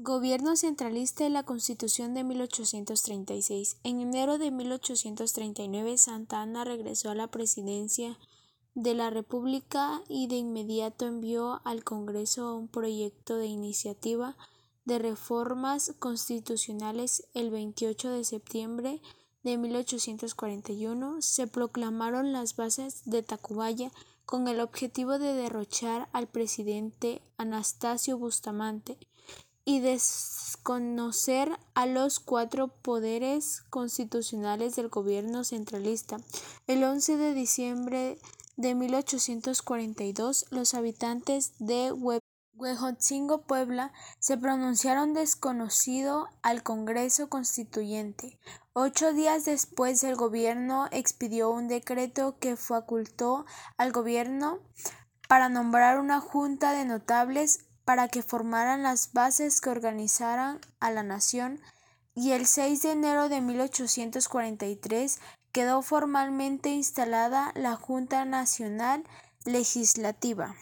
Gobierno centralista y la Constitución de 1836. En enero de 1839 Santa Anna regresó a la presidencia de la República y de inmediato envió al Congreso un proyecto de iniciativa de reformas constitucionales. El 28 de septiembre de 1841 se proclamaron las bases de Tacubaya con el objetivo de derrochar al presidente Anastasio Bustamante y desconocer a los cuatro poderes constitucionales del gobierno centralista. El 11 de diciembre de 1842, los habitantes de Huejotzingo, Puebla, se pronunciaron desconocido al Congreso Constituyente. Ocho días después, el gobierno expidió un decreto que facultó al gobierno para nombrar una junta de notables para que formaran las bases que organizaran a la nación y el 6 de enero de 1843 quedó formalmente instalada la Junta Nacional Legislativa.